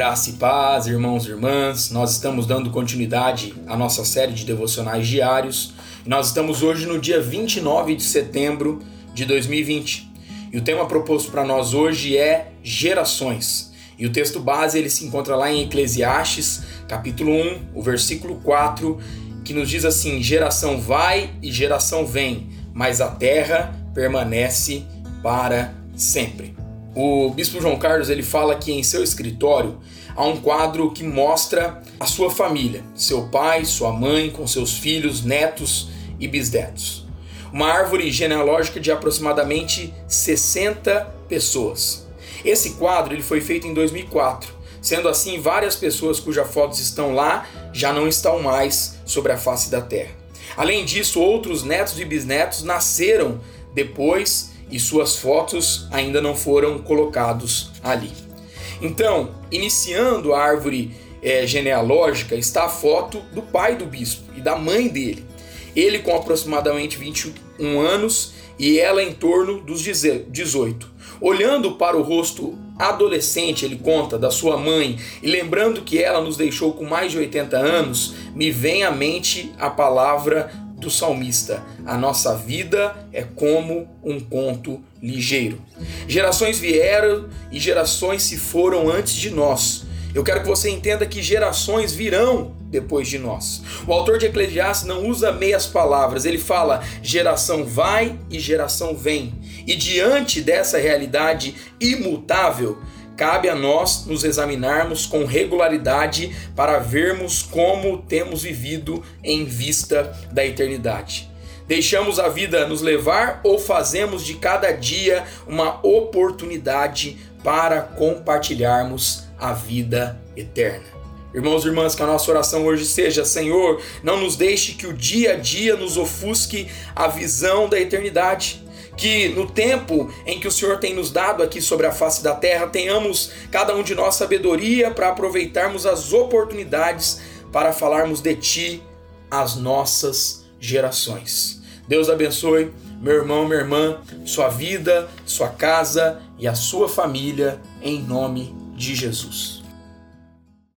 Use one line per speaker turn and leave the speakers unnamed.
Graça e paz, irmãos e irmãs. Nós estamos dando continuidade à nossa série de devocionais diários. Nós estamos hoje no dia 29 de setembro de 2020. E o tema proposto para nós hoje é gerações. E o texto base ele se encontra lá em Eclesiastes, capítulo 1, o versículo 4, que nos diz assim: Geração vai e geração vem, mas a terra permanece para sempre. O bispo João Carlos ele fala que em seu escritório há um quadro que mostra a sua família, seu pai, sua mãe, com seus filhos, netos e bisnetos. Uma árvore genealógica de aproximadamente 60 pessoas. Esse quadro ele foi feito em 2004. Sendo assim, várias pessoas cujas fotos estão lá já não estão mais sobre a face da terra. Além disso, outros netos e bisnetos nasceram depois e suas fotos ainda não foram colocados ali. Então, iniciando a árvore é, genealógica, está a foto do pai do bispo e da mãe dele. Ele com aproximadamente 21 anos e ela em torno dos 18. Olhando para o rosto adolescente, ele conta, da sua mãe, e lembrando que ela nos deixou com mais de 80 anos, me vem à mente a palavra do salmista: A nossa vida é como um conto ligeiro. Gerações vieram e gerações se foram antes de nós. Eu quero que você entenda que gerações virão depois de nós. O autor de Eclesiastes não usa meias palavras, ele fala geração vai e geração vem. E diante dessa realidade imutável, cabe a nós nos examinarmos com regularidade para vermos como temos vivido em vista da eternidade. Deixamos a vida nos levar ou fazemos de cada dia uma oportunidade para compartilharmos a vida eterna? Irmãos e irmãs, que a nossa oração hoje seja: Senhor, não nos deixe que o dia a dia nos ofusque a visão da eternidade que no tempo em que o Senhor tem nos dado aqui sobre a face da terra, tenhamos cada um de nós sabedoria para aproveitarmos as oportunidades para falarmos de Ti às nossas gerações. Deus abençoe meu irmão, minha irmã, sua vida, sua casa e a sua família, em nome de Jesus.